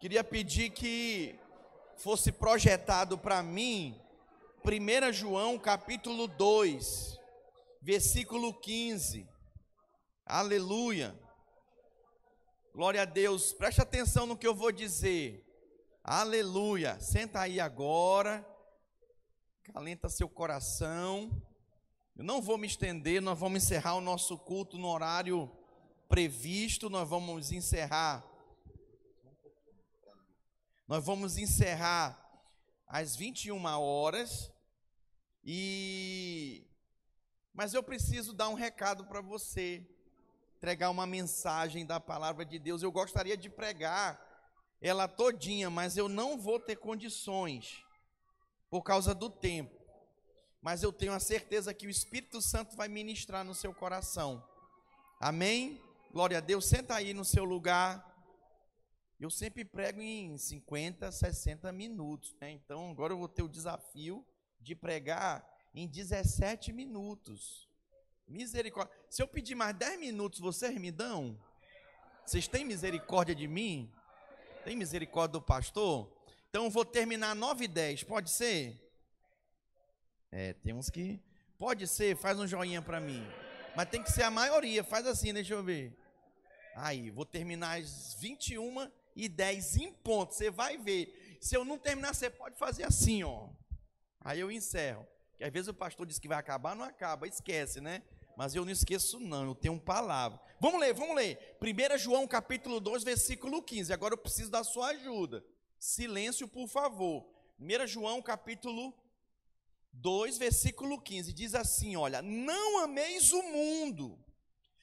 Queria pedir que fosse projetado para mim 1 João capítulo 2, versículo 15. Aleluia. Glória a Deus. Preste atenção no que eu vou dizer. Aleluia. Senta aí agora. Calenta seu coração. Eu não vou me estender, nós vamos encerrar o nosso culto no horário previsto, nós vamos encerrar. Nós vamos encerrar às 21 horas e mas eu preciso dar um recado para você, entregar uma mensagem da palavra de Deus. Eu gostaria de pregar ela todinha, mas eu não vou ter condições por causa do tempo mas eu tenho a certeza que o Espírito Santo vai ministrar no seu coração. Amém? Glória a Deus. Senta aí no seu lugar. Eu sempre prego em 50, 60 minutos, né? Então agora eu vou ter o desafio de pregar em 17 minutos. Misericórdia. Se eu pedir mais 10 minutos, vocês me dão? Vocês têm misericórdia de mim? Tem misericórdia do pastor? Então eu vou terminar 9 e 10, pode ser? É, tem uns que. Pode ser, faz um joinha para mim. Mas tem que ser a maioria. Faz assim, deixa eu ver. Aí, vou terminar às 21 e 10 em ponto. Você vai ver. Se eu não terminar, você pode fazer assim, ó. Aí eu encerro. Porque às vezes o pastor diz que vai acabar, não acaba, esquece, né? Mas eu não esqueço, não, eu tenho palavra. Vamos ler, vamos ler. 1 João capítulo 2, versículo 15. Agora eu preciso da sua ajuda. Silêncio, por favor. 1 João capítulo 2, versículo 15, diz assim: Olha, não ameis o mundo,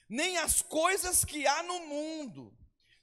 nem as coisas que há no mundo.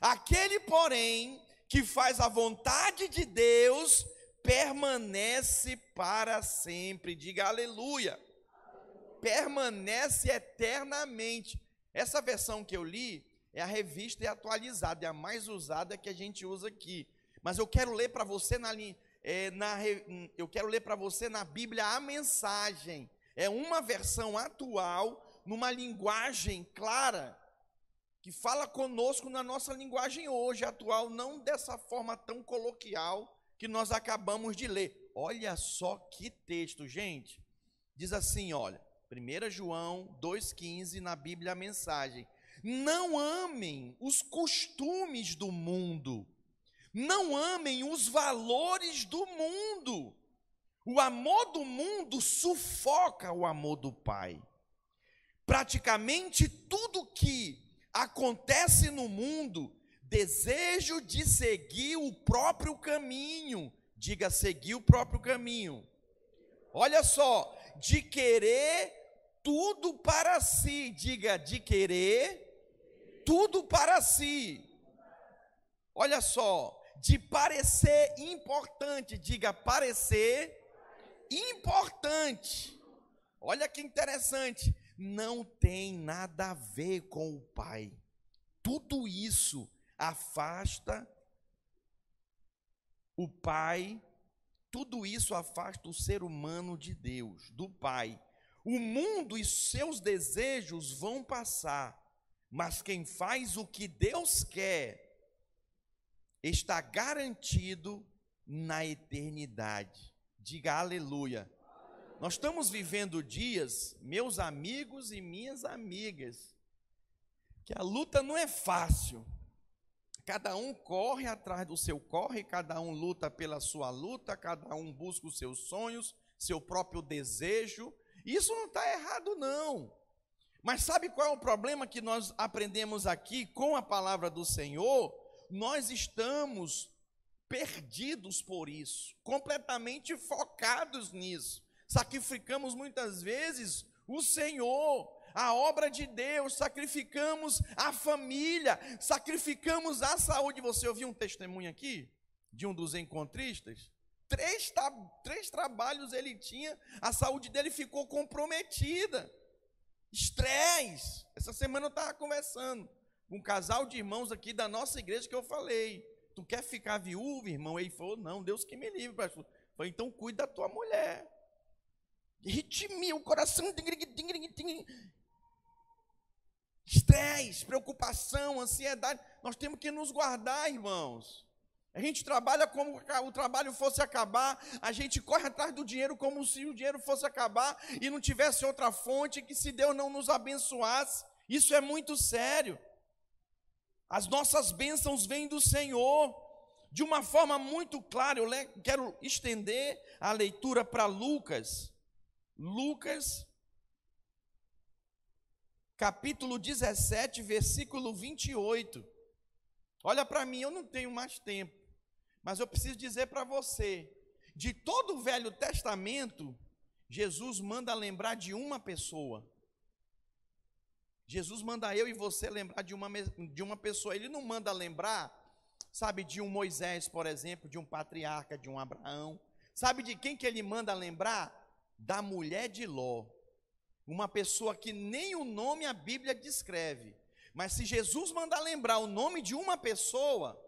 Aquele, porém, que faz a vontade de Deus, permanece para sempre. Diga aleluia. Permanece eternamente. Essa versão que eu li é a revista e atualizada, é a mais usada que a gente usa aqui. Mas eu quero ler para você na, é, na, eu quero ler para você na Bíblia a mensagem. É uma versão atual, numa linguagem clara, que fala conosco na nossa linguagem hoje, atual, não dessa forma tão coloquial que nós acabamos de ler. Olha só que texto, gente. Diz assim, olha, 1 João 2,15 na Bíblia a mensagem. Não amem os costumes do mundo não amem os valores do mundo. O amor do mundo sufoca o amor do Pai. Praticamente tudo que acontece no mundo, desejo de seguir o próprio caminho. Diga, seguir o próprio caminho. Olha só, de querer tudo para si. Diga, de querer tudo para si. Olha só, de parecer importante. Diga parecer importante. Olha que interessante. Não tem nada a ver com o Pai. Tudo isso afasta o Pai, tudo isso afasta o ser humano de Deus, do Pai. O mundo e seus desejos vão passar, mas quem faz o que Deus quer está garantido na eternidade. Diga aleluia. Nós estamos vivendo dias, meus amigos e minhas amigas, que a luta não é fácil. Cada um corre atrás do seu corre, cada um luta pela sua luta, cada um busca os seus sonhos, seu próprio desejo. Isso não está errado, não. Mas sabe qual é o problema que nós aprendemos aqui com a palavra do Senhor? nós estamos perdidos por isso, completamente focados nisso. Sacrificamos muitas vezes o Senhor, a obra de Deus, sacrificamos a família, sacrificamos a saúde. Você ouviu um testemunho aqui de um dos encontristas? Três, três trabalhos ele tinha, a saúde dele ficou comprometida. Estresse. Essa semana eu estava conversando com um casal de irmãos aqui da nossa igreja que eu falei. Tu quer ficar viúvo, irmão? Ele falou: Não, Deus que me livre, pastor. Falei, então cuida da tua mulher. Ritmia o coração. Estresse, preocupação, ansiedade. Nós temos que nos guardar, irmãos. A gente trabalha como o trabalho fosse acabar, a gente corre atrás do dinheiro como se o dinheiro fosse acabar e não tivesse outra fonte, que se Deus não nos abençoasse. Isso é muito sério. As nossas bênçãos vêm do Senhor. De uma forma muito clara, eu quero estender a leitura para Lucas. Lucas, capítulo 17, versículo 28. Olha para mim, eu não tenho mais tempo. Mas eu preciso dizer para você: de todo o Velho Testamento, Jesus manda lembrar de uma pessoa. Jesus manda eu e você lembrar de uma, de uma pessoa. Ele não manda lembrar, sabe, de um Moisés, por exemplo, de um patriarca, de um Abraão. Sabe de quem que ele manda lembrar? Da mulher de Ló. Uma pessoa que nem o nome a Bíblia descreve. Mas se Jesus mandar lembrar o nome de uma pessoa,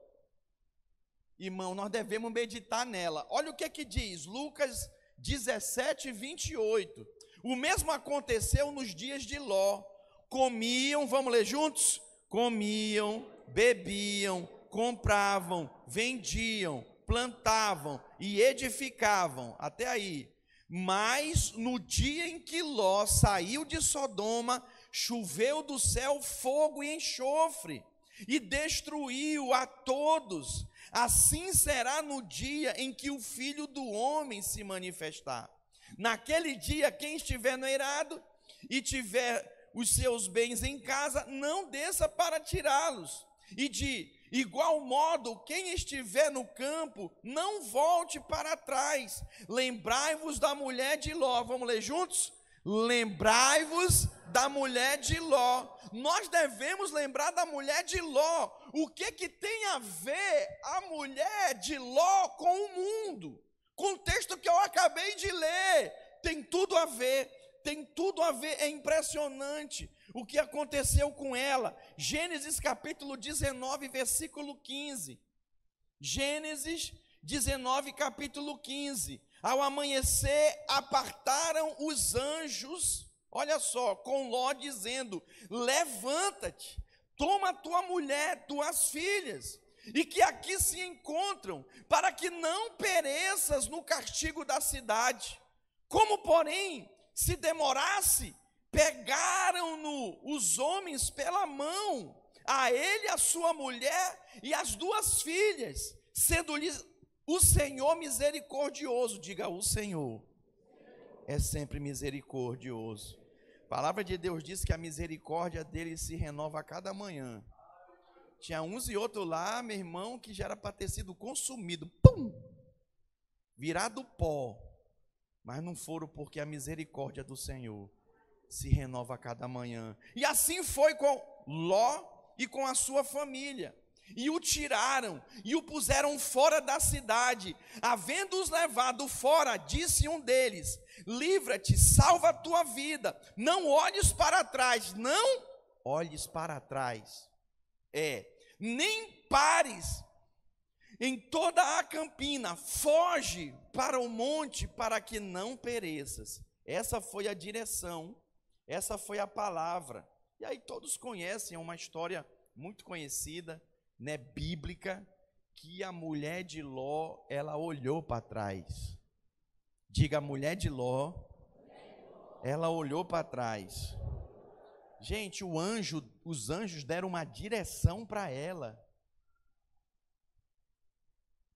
irmão, nós devemos meditar nela. Olha o que é que diz, Lucas 17, 28. O mesmo aconteceu nos dias de Ló. Comiam, vamos ler juntos? Comiam, bebiam, compravam, vendiam, plantavam e edificavam. Até aí. Mas no dia em que Ló saiu de Sodoma, choveu do céu fogo e enxofre, e destruiu a todos Assim será no dia em que o filho do homem se manifestar. Naquele dia, quem estiver no eirado e tiver os seus bens em casa, não desça para tirá-los. E de igual modo, quem estiver no campo, não volte para trás. Lembrai-vos da mulher de Ló. Vamos ler juntos? Lembrai-vos da mulher de Ló. Nós devemos lembrar da mulher de Ló. O que que tem a ver a mulher de Ló com o mundo? Com o texto que eu acabei de ler, tem tudo a ver. Tem tudo a ver, é impressionante o que aconteceu com ela. Gênesis capítulo 19, versículo 15. Gênesis 19, capítulo 15. Ao amanhecer, apartaram os anjos, olha só, com Ló dizendo: Levanta-te, toma tua mulher, tuas filhas, e que aqui se encontram, para que não pereças no castigo da cidade. Como, porém, se demorasse, pegaram-no os homens pela mão, a ele, a sua mulher e as duas filhas, sendo-lhes o Senhor misericordioso, diga o Senhor, é sempre misericordioso. A palavra de Deus diz que a misericórdia dele se renova a cada manhã. Tinha uns e outros lá, meu irmão, que já era para ter sido consumido, pum, virado pó, mas não foram porque a misericórdia do Senhor se renova a cada manhã. E assim foi com Ló e com a sua família e o tiraram e o puseram fora da cidade. Havendo-os levado fora, disse um deles: Livra-te, salva a tua vida, não olhes para trás, não olhes para trás. É, nem pares em toda a campina, foge para o monte para que não pereças. Essa foi a direção, essa foi a palavra. E aí todos conhecem, é uma história muito conhecida né, bíblica que a mulher de Ló, ela olhou para trás. Diga, a mulher de Ló, ela olhou para trás. Gente, o anjo, os anjos deram uma direção para ela.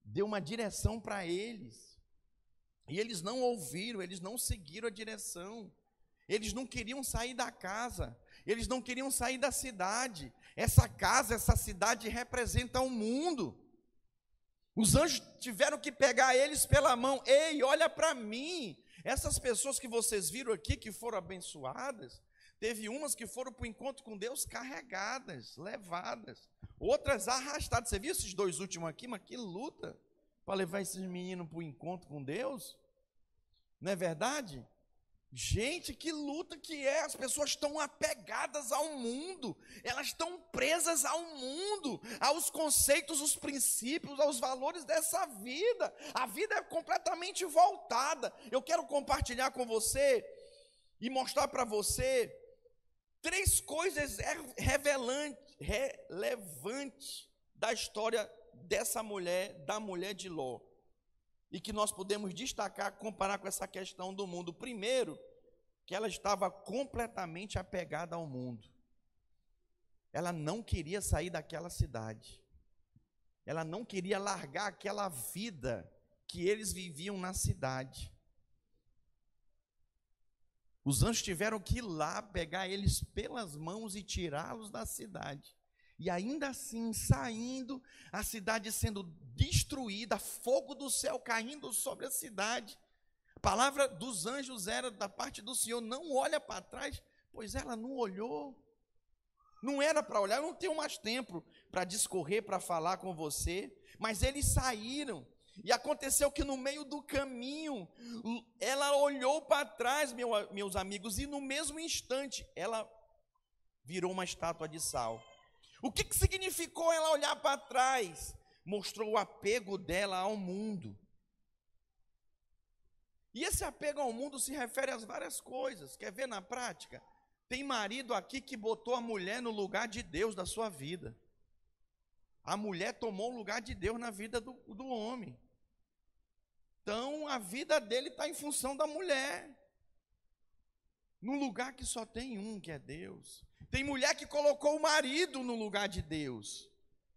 Deu uma direção para eles. E eles não ouviram, eles não seguiram a direção. Eles não queriam sair da casa, eles não queriam sair da cidade. Essa casa, essa cidade representa o mundo. Os anjos tiveram que pegar eles pela mão. Ei, olha para mim. Essas pessoas que vocês viram aqui, que foram abençoadas, Teve umas que foram para o encontro com Deus carregadas, levadas. Outras arrastadas. Você viu esses dois últimos aqui? Mas que luta para levar esses meninos para o encontro com Deus. Não é verdade? Gente, que luta que é! As pessoas estão apegadas ao mundo, elas estão presas ao mundo, aos conceitos, os princípios, aos valores dessa vida. A vida é completamente voltada. Eu quero compartilhar com você e mostrar para você três coisas relevantes da história dessa mulher, da mulher de Ló. E que nós podemos destacar, comparar com essa questão do mundo. Primeiro, que ela estava completamente apegada ao mundo. Ela não queria sair daquela cidade. Ela não queria largar aquela vida que eles viviam na cidade. Os anjos tiveram que ir lá pegar eles pelas mãos e tirá-los da cidade. E ainda assim, saindo, a cidade sendo destruída, fogo do céu caindo sobre a cidade. A palavra dos anjos era da parte do Senhor: não olha para trás, pois ela não olhou. Não era para olhar, eu não tenho mais tempo para discorrer, para falar com você. Mas eles saíram. E aconteceu que no meio do caminho, ela olhou para trás, meu, meus amigos, e no mesmo instante, ela virou uma estátua de sal. O que, que significou ela olhar para trás? Mostrou o apego dela ao mundo. E esse apego ao mundo se refere a várias coisas. Quer ver na prática? Tem marido aqui que botou a mulher no lugar de Deus da sua vida. A mulher tomou o lugar de Deus na vida do, do homem. Então a vida dele está em função da mulher. Num lugar que só tem um, que é Deus. Tem mulher que colocou o marido no lugar de Deus.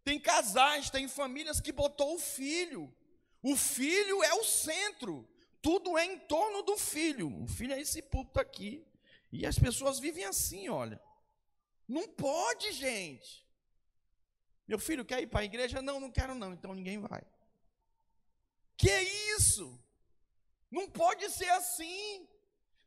Tem casais, tem famílias que botou o filho. O filho é o centro. Tudo é em torno do filho. O filho é esse púlpito aqui. E as pessoas vivem assim, olha. Não pode, gente. Meu filho quer ir para a igreja? Não, não quero não. Então ninguém vai. Que isso? Não pode ser assim.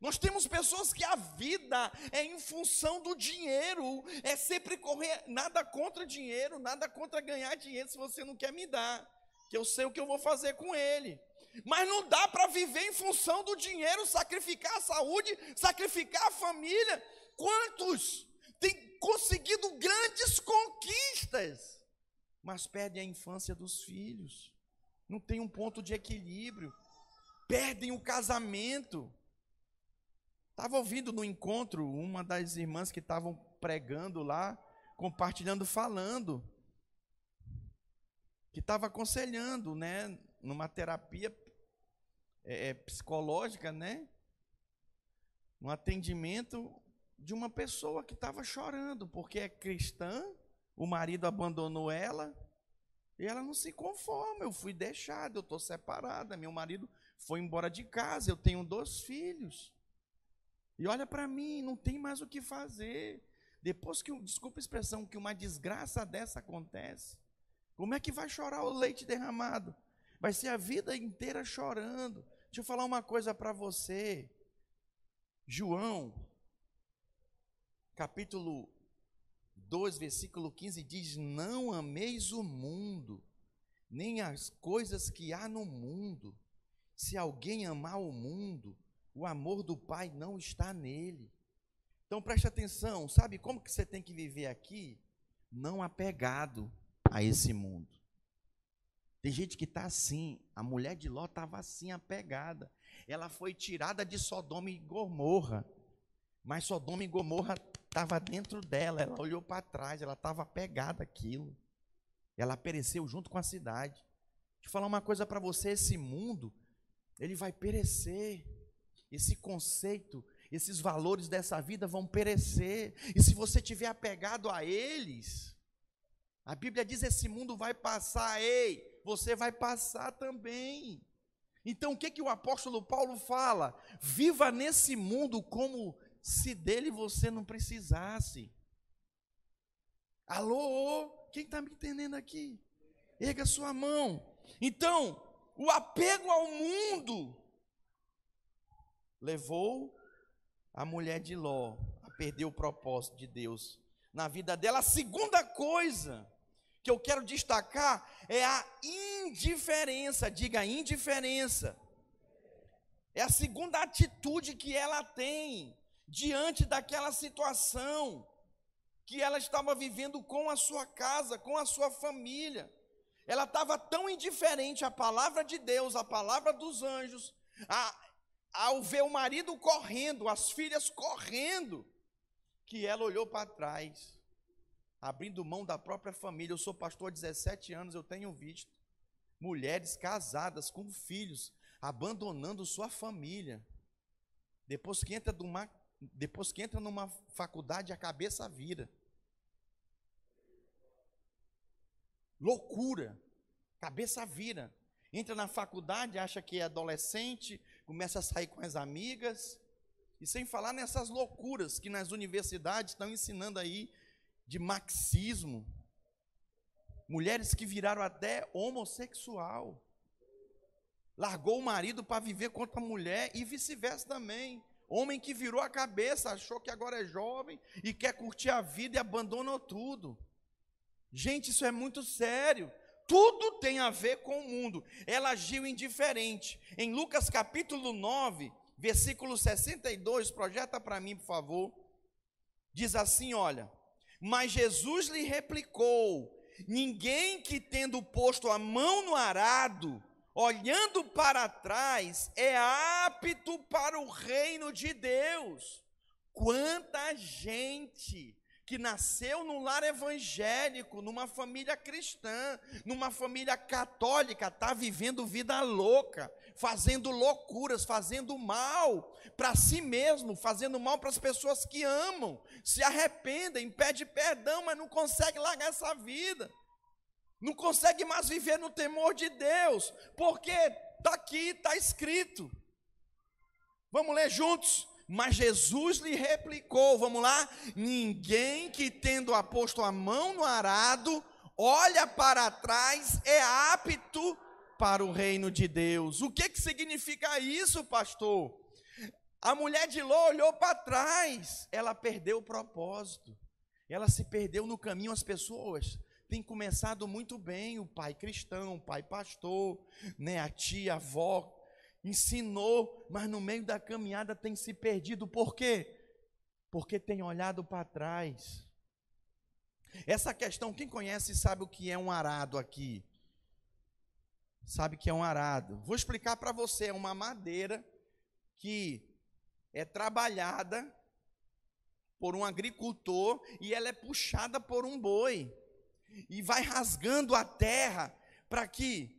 Nós temos pessoas que a vida é em função do dinheiro, é sempre correr, nada contra dinheiro, nada contra ganhar dinheiro se você não quer me dar, que eu sei o que eu vou fazer com ele. Mas não dá para viver em função do dinheiro, sacrificar a saúde, sacrificar a família. Quantos têm conseguido grandes conquistas, mas perdem a infância dos filhos? não tem um ponto de equilíbrio, perdem o casamento. Estava ouvindo no encontro uma das irmãs que estavam pregando lá, compartilhando, falando, que estava aconselhando, né, numa terapia é, é, psicológica, né, um atendimento de uma pessoa que estava chorando porque é cristã, o marido abandonou ela e ela não se conforma, eu fui deixada, eu estou separada, meu marido foi embora de casa, eu tenho dois filhos. E olha para mim, não tem mais o que fazer. Depois que, desculpa a expressão, que uma desgraça dessa acontece, como é que vai chorar o leite derramado? Vai ser a vida inteira chorando. Deixa eu falar uma coisa para você. João, capítulo 2, versículo 15 diz: Não ameis o mundo, nem as coisas que há no mundo. Se alguém amar o mundo, o amor do Pai não está nele. Então preste atenção, sabe como que você tem que viver aqui? Não apegado a esse mundo. Tem gente que está assim, a mulher de Ló estava assim, apegada. Ela foi tirada de Sodoma e Gomorra. Mas Sodoma e Gomorra estava dentro dela, ela olhou para trás, ela estava pegada aquilo. Ela pereceu junto com a cidade. Deixa eu falar uma coisa para você: esse mundo, ele vai perecer. Esse conceito, esses valores dessa vida vão perecer. E se você tiver apegado a eles, a Bíblia diz: esse mundo vai passar, ei, você vai passar também. Então o que, que o apóstolo Paulo fala? Viva nesse mundo como se dele você não precisasse. Alô? Quem está me entendendo aqui? Erga sua mão. Então, o apego ao mundo levou a mulher de Ló a perdeu o propósito de Deus na vida dela. A segunda coisa que eu quero destacar é a indiferença. Diga indiferença. É a segunda atitude que ela tem diante daquela situação que ela estava vivendo com a sua casa, com a sua família. Ela estava tão indiferente à palavra de Deus, à palavra dos anjos, a, ao ver o marido correndo, as filhas correndo, que ela olhou para trás, abrindo mão da própria família. Eu sou pastor há 17 anos, eu tenho visto mulheres casadas com filhos abandonando sua família. Depois que entra numa, depois que entra numa faculdade, a cabeça vira. Loucura. Cabeça vira. Entra na faculdade, acha que é adolescente, começa a sair com as amigas. E sem falar nessas loucuras que nas universidades estão ensinando aí de marxismo. Mulheres que viraram até homossexual. Largou o marido para viver contra a mulher e vice-versa também. Homem que virou a cabeça, achou que agora é jovem e quer curtir a vida e abandonou tudo. Gente, isso é muito sério. Tudo tem a ver com o mundo. Ela agiu indiferente. Em Lucas capítulo 9, versículo 62, projeta para mim, por favor. Diz assim: Olha, mas Jesus lhe replicou: Ninguém que tendo posto a mão no arado, olhando para trás, é apto para o reino de Deus. Quanta gente que nasceu num lar evangélico, numa família cristã, numa família católica, está vivendo vida louca, fazendo loucuras, fazendo mal para si mesmo, fazendo mal para as pessoas que amam, se arrependem, pede perdão, mas não consegue largar essa vida, não consegue mais viver no temor de Deus, porque está aqui, está escrito. Vamos ler juntos? Mas Jesus lhe replicou: vamos lá, ninguém que tendo aposto a mão no arado, olha para trás, é apto para o reino de Deus. O que, que significa isso, pastor? A mulher de Ló olhou para trás, ela perdeu o propósito, ela se perdeu no caminho. As pessoas têm começado muito bem, o pai cristão, o pai pastor, né, a tia, a avó, ensinou, mas no meio da caminhada tem se perdido. Por quê? Porque tem olhado para trás. Essa questão, quem conhece sabe o que é um arado aqui. Sabe que é um arado. Vou explicar para você, é uma madeira que é trabalhada por um agricultor e ela é puxada por um boi e vai rasgando a terra para que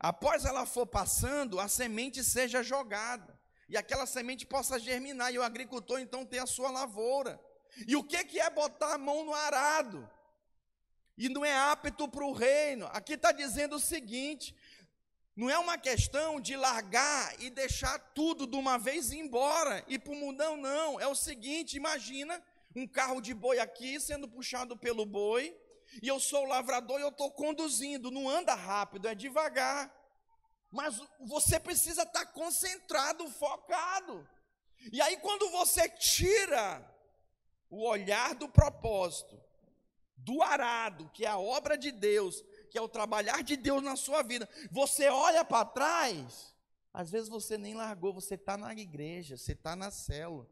após ela for passando, a semente seja jogada. E aquela semente possa germinar. E o agricultor então ter a sua lavoura. E o que, que é botar a mão no arado? E não é apto para o reino. Aqui está dizendo o seguinte: não é uma questão de largar e deixar tudo de uma vez e ir embora, e para o mundão, não. É o seguinte: imagina um carro de boi aqui sendo puxado pelo boi, e eu sou o lavrador e eu estou conduzindo, não anda rápido, é devagar. Mas você precisa estar tá concentrado, focado. E aí, quando você tira o olhar do propósito, do arado, que é a obra de Deus, que é o trabalhar de Deus na sua vida, você olha para trás, às vezes você nem largou, você está na igreja, você está na célula,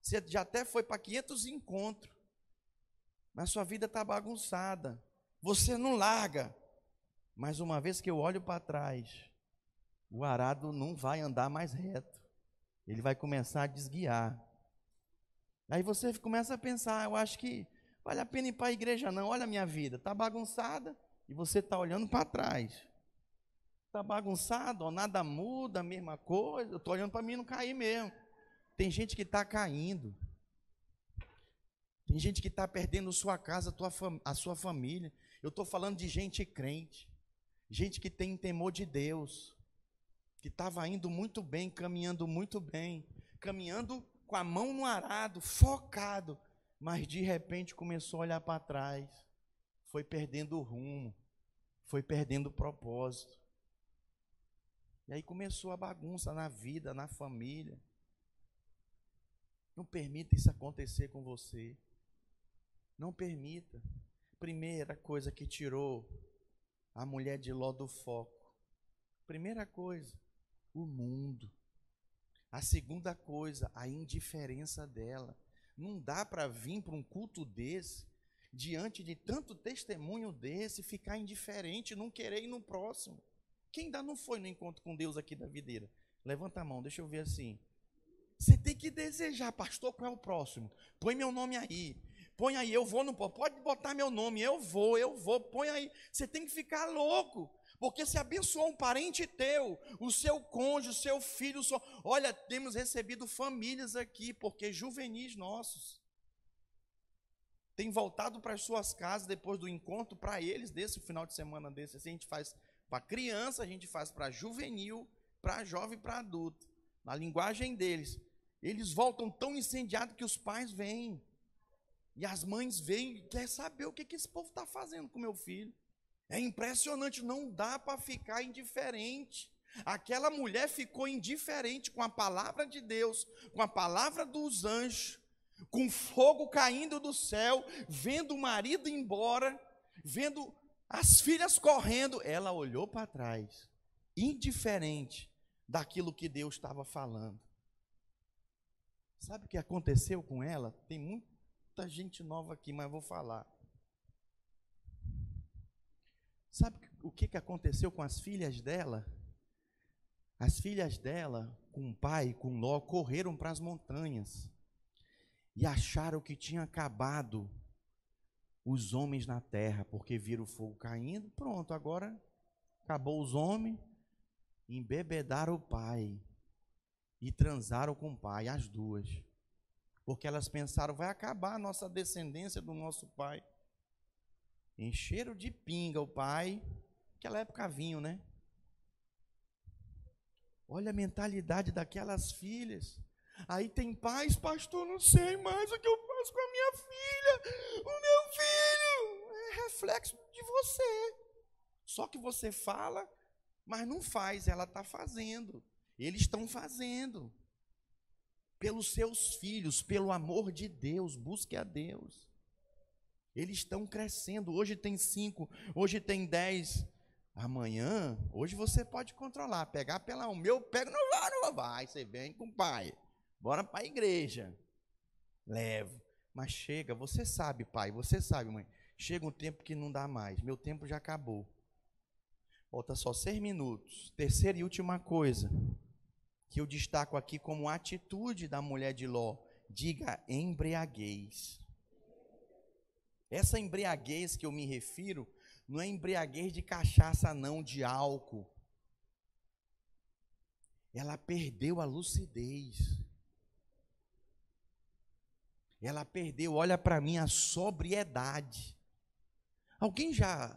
você já até foi para 500 encontros, mas sua vida está bagunçada. Você não larga. Mas uma vez que eu olho para trás, o arado não vai andar mais reto. Ele vai começar a desguiar. Aí você começa a pensar, eu acho que vale a pena ir para a igreja não. Olha a minha vida, está bagunçada e você está olhando para trás. Está bagunçado, ó, nada muda, a mesma coisa. Eu estou olhando para mim não cair mesmo. Tem gente que está caindo. Tem gente que está perdendo sua casa, a, sua família. Eu estou falando de gente crente, gente que tem temor de Deus, que estava indo muito bem, caminhando muito bem, caminhando com a mão no arado, focado, mas de repente começou a olhar para trás, foi perdendo o rumo, foi perdendo o propósito. E aí começou a bagunça na vida, na família. Não permita isso acontecer com você. Não permita. Primeira coisa que tirou a mulher de Ló do foco. Primeira coisa, o mundo. A segunda coisa, a indiferença dela. Não dá para vir para um culto desse, diante de tanto testemunho desse, ficar indiferente, não querer ir no próximo. Quem ainda não foi no encontro com Deus aqui da videira? Levanta a mão, deixa eu ver assim. Você tem que desejar, pastor, qual é o próximo? Põe meu nome aí. Põe aí, eu vou no pode botar meu nome, eu vou, eu vou, põe aí. Você tem que ficar louco. Porque se abençoou um parente teu, o seu cônjuge, o seu filho, o seu... olha, temos recebido famílias aqui, porque juvenis nossos têm voltado para as suas casas depois do encontro para eles desse final de semana desse. Assim, a gente faz para criança, a gente faz para juvenil, para jovem, para adulto. Na linguagem deles, eles voltam tão incendiados que os pais vêm. E as mães vêm e querem saber o que, que esse povo está fazendo com meu filho. É impressionante, não dá para ficar indiferente. Aquela mulher ficou indiferente com a palavra de Deus, com a palavra dos anjos, com fogo caindo do céu, vendo o marido embora, vendo as filhas correndo. Ela olhou para trás, indiferente daquilo que Deus estava falando. Sabe o que aconteceu com ela? Tem muita gente nova aqui, mas vou falar. Sabe o que, que aconteceu com as filhas dela? As filhas dela, com o pai, com Ló, correram para as montanhas e acharam que tinha acabado os homens na terra, porque viram o fogo caindo. Pronto, agora acabou os homens, embebedaram o pai e transaram com o pai, as duas. Porque elas pensaram, vai acabar a nossa descendência do nosso pai. Encheram de pinga o pai. Naquela época vinho, né? Olha a mentalidade daquelas filhas. Aí tem pais, pastor, não sei mais o que eu faço com a minha filha. O meu filho é reflexo de você. Só que você fala, mas não faz, ela está fazendo. Eles estão fazendo. Pelos seus filhos, pelo amor de Deus, busque a Deus. Eles estão crescendo. Hoje tem cinco, hoje tem dez. Amanhã, hoje você pode controlar, pegar pela um. Meu pega, não vai, não vai. Você vem com o pai. Bora para a igreja. Levo. Mas chega, você sabe, pai, você sabe, mãe. Chega um tempo que não dá mais. Meu tempo já acabou. Falta só seis minutos. Terceira e última coisa que eu destaco aqui como atitude da mulher de Ló. Diga embriaguez. Essa embriaguez que eu me refiro não é embriaguez de cachaça, não, de álcool. Ela perdeu a lucidez. Ela perdeu, olha para mim, a sobriedade. Alguém já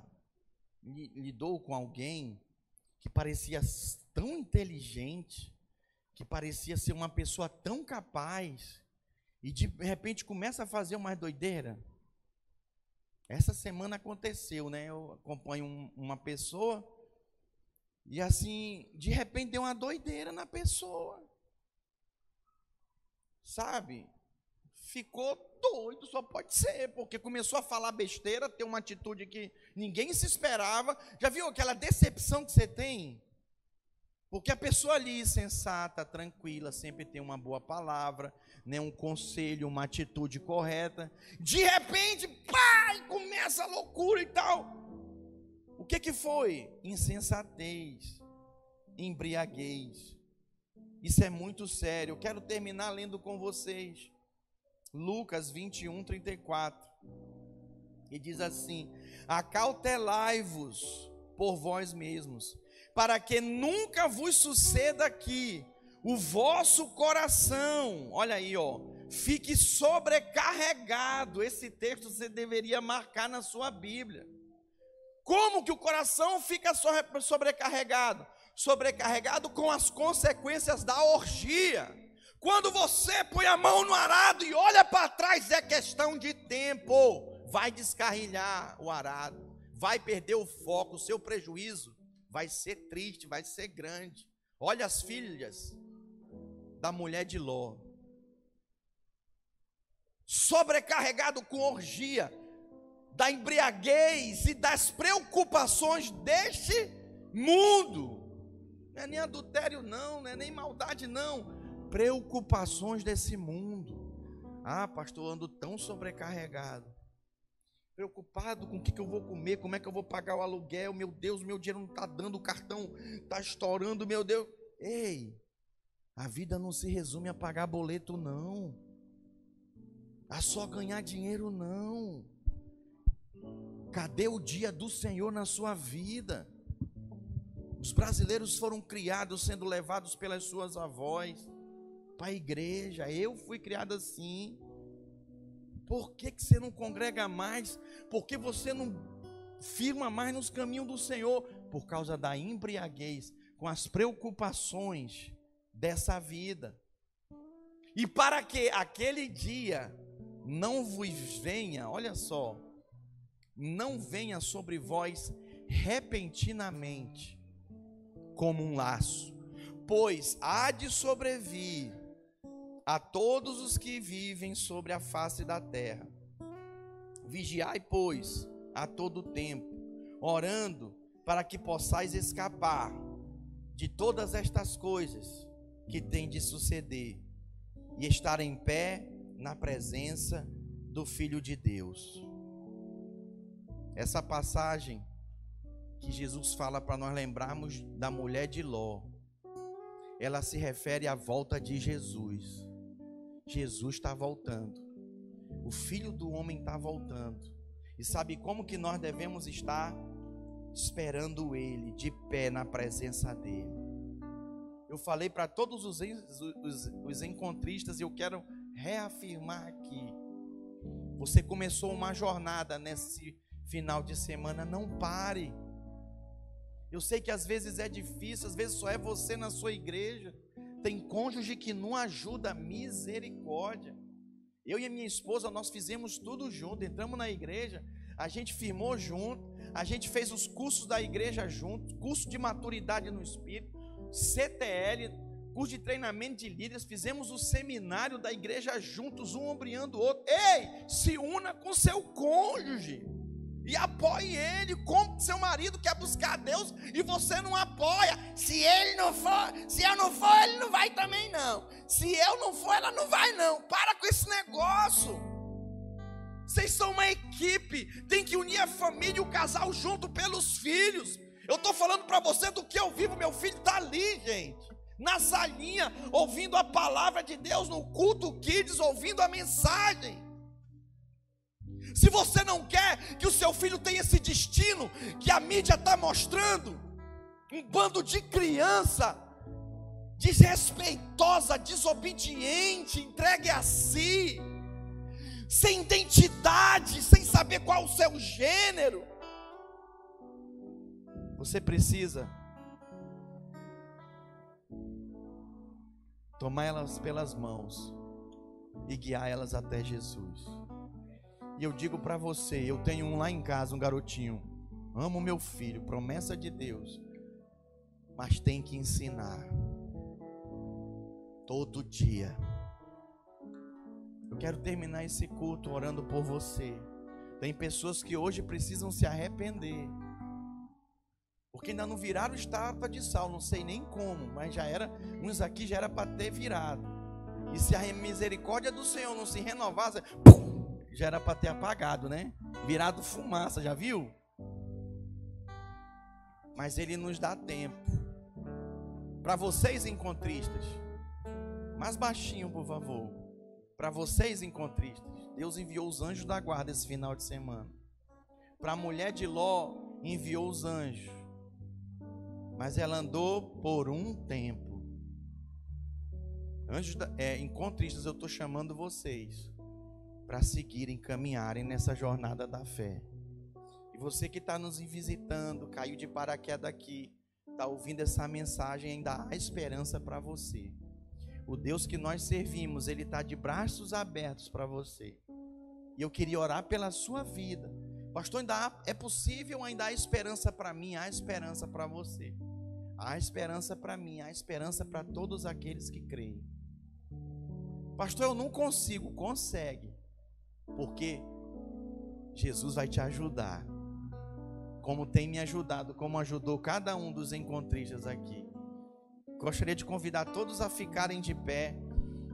lidou com alguém que parecia tão inteligente, que parecia ser uma pessoa tão capaz, e de repente começa a fazer uma doideira? Essa semana aconteceu, né? Eu acompanho um, uma pessoa e assim, de repente deu uma doideira na pessoa. Sabe? Ficou doido, só pode ser, porque começou a falar besteira, ter uma atitude que ninguém se esperava. Já viu aquela decepção que você tem? Porque a pessoa ali, sensata, tranquila, sempre tem uma boa palavra, né, um conselho, uma atitude correta. De repente, pai, começa a loucura e tal. O que que foi? Insensatez, embriaguez. Isso é muito sério. Eu quero terminar lendo com vocês. Lucas 21, 34. E diz assim: Acautelai-vos por vós mesmos, para que nunca vos suceda aqui o vosso coração, olha aí, ó, fique sobrecarregado. Esse texto você deveria marcar na sua Bíblia. Como que o coração fica sobrecarregado? Sobrecarregado com as consequências da orgia. Quando você põe a mão no arado e olha para trás, é questão de tempo. Vai descarrilhar o arado, vai perder o foco, o seu prejuízo vai ser triste, vai ser grande. Olha as filhas da mulher de Ló. sobrecarregado com orgia, da embriaguez e das preocupações deste mundo. Não é nem adultério, não, não é nem maldade, não. Preocupações desse mundo. Ah, pastor, ando tão sobrecarregado. Preocupado com o que, que eu vou comer, como é que eu vou pagar o aluguel. Meu Deus, meu dinheiro não está dando, o cartão está estourando, meu Deus. Ei, a vida não se resume a pagar boleto, não. A só ganhar dinheiro, não. Cadê o dia do Senhor na sua vida? Os brasileiros foram criados sendo levados pelas suas avós para a igreja. Eu fui criado assim. Por que, que você não congrega mais? Por que você não firma mais nos caminhos do Senhor? Por causa da embriaguez, com as preocupações dessa vida. E para que aquele dia não vos venha, olha só, não venha sobre vós repentinamente como um laço, pois há de sobrevir a todos os que vivem sobre a face da terra. Vigiai, pois, a todo tempo, orando para que possais escapar de todas estas coisas que têm de suceder e estar em pé na presença do Filho de Deus. Essa passagem que Jesus fala para nós lembrarmos da mulher de Ló, ela se refere à volta de Jesus. Jesus está voltando. O filho do homem está voltando. E sabe como que nós devemos estar? Esperando ele, de pé na presença dele. Eu falei para todos os, os, os encontristas e eu quero reafirmar aqui. Você começou uma jornada nesse final de semana, não pare. Eu sei que às vezes é difícil, às vezes só é você na sua igreja. Tem cônjuge que não ajuda, misericórdia. Eu e a minha esposa, nós fizemos tudo junto, entramos na igreja, a gente firmou junto, a gente fez os cursos da igreja junto, curso de maturidade no espírito, CTL, curso de treinamento de líderes, fizemos o seminário da igreja juntos, um ombreando o outro. Ei, se una com seu cônjuge e apoie ele, como seu marido quer buscar a Deus e você não apoia. Se ele não for, se eu não for, ele não vai também não. Se eu não for, ela não vai não. Para com esse negócio. Vocês são uma equipe, tem que unir a família e o casal junto pelos filhos. Eu estou falando para você do que eu vivo, meu filho está ali, gente. Na salinha, ouvindo a palavra de Deus, no culto kids, ouvindo a mensagem. Se você não quer que o seu filho tenha esse destino que a mídia está mostrando, um bando de criança desrespeitosa, desobediente, entregue a si, sem identidade, sem saber qual o seu gênero. Você precisa tomar elas pelas mãos e guiar elas até Jesus. E eu digo para você, eu tenho um lá em casa, um garotinho. Amo meu filho, promessa de Deus. Mas tem que ensinar. Todo dia. Eu quero terminar esse culto orando por você. Tem pessoas que hoje precisam se arrepender. Porque ainda não viraram estátua de sal, não sei nem como, mas já era, uns aqui já era para ter virado. E se a misericórdia do Senhor não se renovasse, pum, já era para ter apagado, né? Virado fumaça, já viu? Mas ele nos dá tempo. Para vocês encontristas, mais baixinho, por favor. Para vocês encontristas, Deus enviou os anjos da guarda esse final de semana. Para a mulher de Ló, enviou os anjos. Mas ela andou por um tempo. Anjos, da, é, encontristas, eu estou chamando vocês para seguirem, caminharem nessa jornada da fé. E você que está nos visitando, caiu de paraquedas aqui, está ouvindo essa mensagem, ainda há esperança para você. O Deus que nós servimos, Ele está de braços abertos para você. E eu queria orar pela sua vida. Pastor, ainda há, é possível, ainda há esperança para mim, há esperança para você. Há esperança para mim, há esperança para todos aqueles que creem. Pastor, eu não consigo, consegue. Porque Jesus vai te ajudar. Como tem me ajudado, como ajudou cada um dos encontristas aqui. Gostaria de convidar todos a ficarem de pé.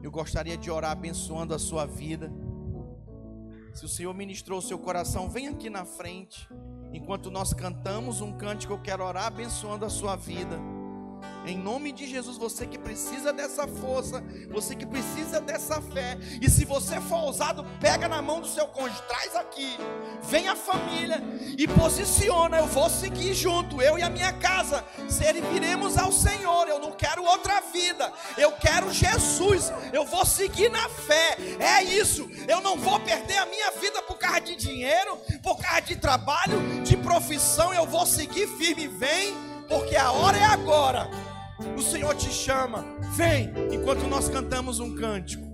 Eu gostaria de orar abençoando a sua vida. Se o Senhor ministrou o seu coração, vem aqui na frente. Enquanto nós cantamos um cântico, eu quero orar abençoando a sua vida. Em nome de Jesus, você que precisa dessa força, você que precisa dessa fé. E se você for ousado, pega na mão do seu cônjuge, traz aqui. Vem a família e posiciona. Eu vou seguir junto, eu e a minha casa. Serviremos ao Senhor. Eu não quero outra vida. Eu quero Jesus. Eu vou seguir na fé. É isso. Eu não vou perder a minha vida por causa de dinheiro, por causa de trabalho, de profissão. Eu vou seguir firme. Vem, porque a hora é agora. O Senhor te chama. Vem, enquanto nós cantamos um cântico.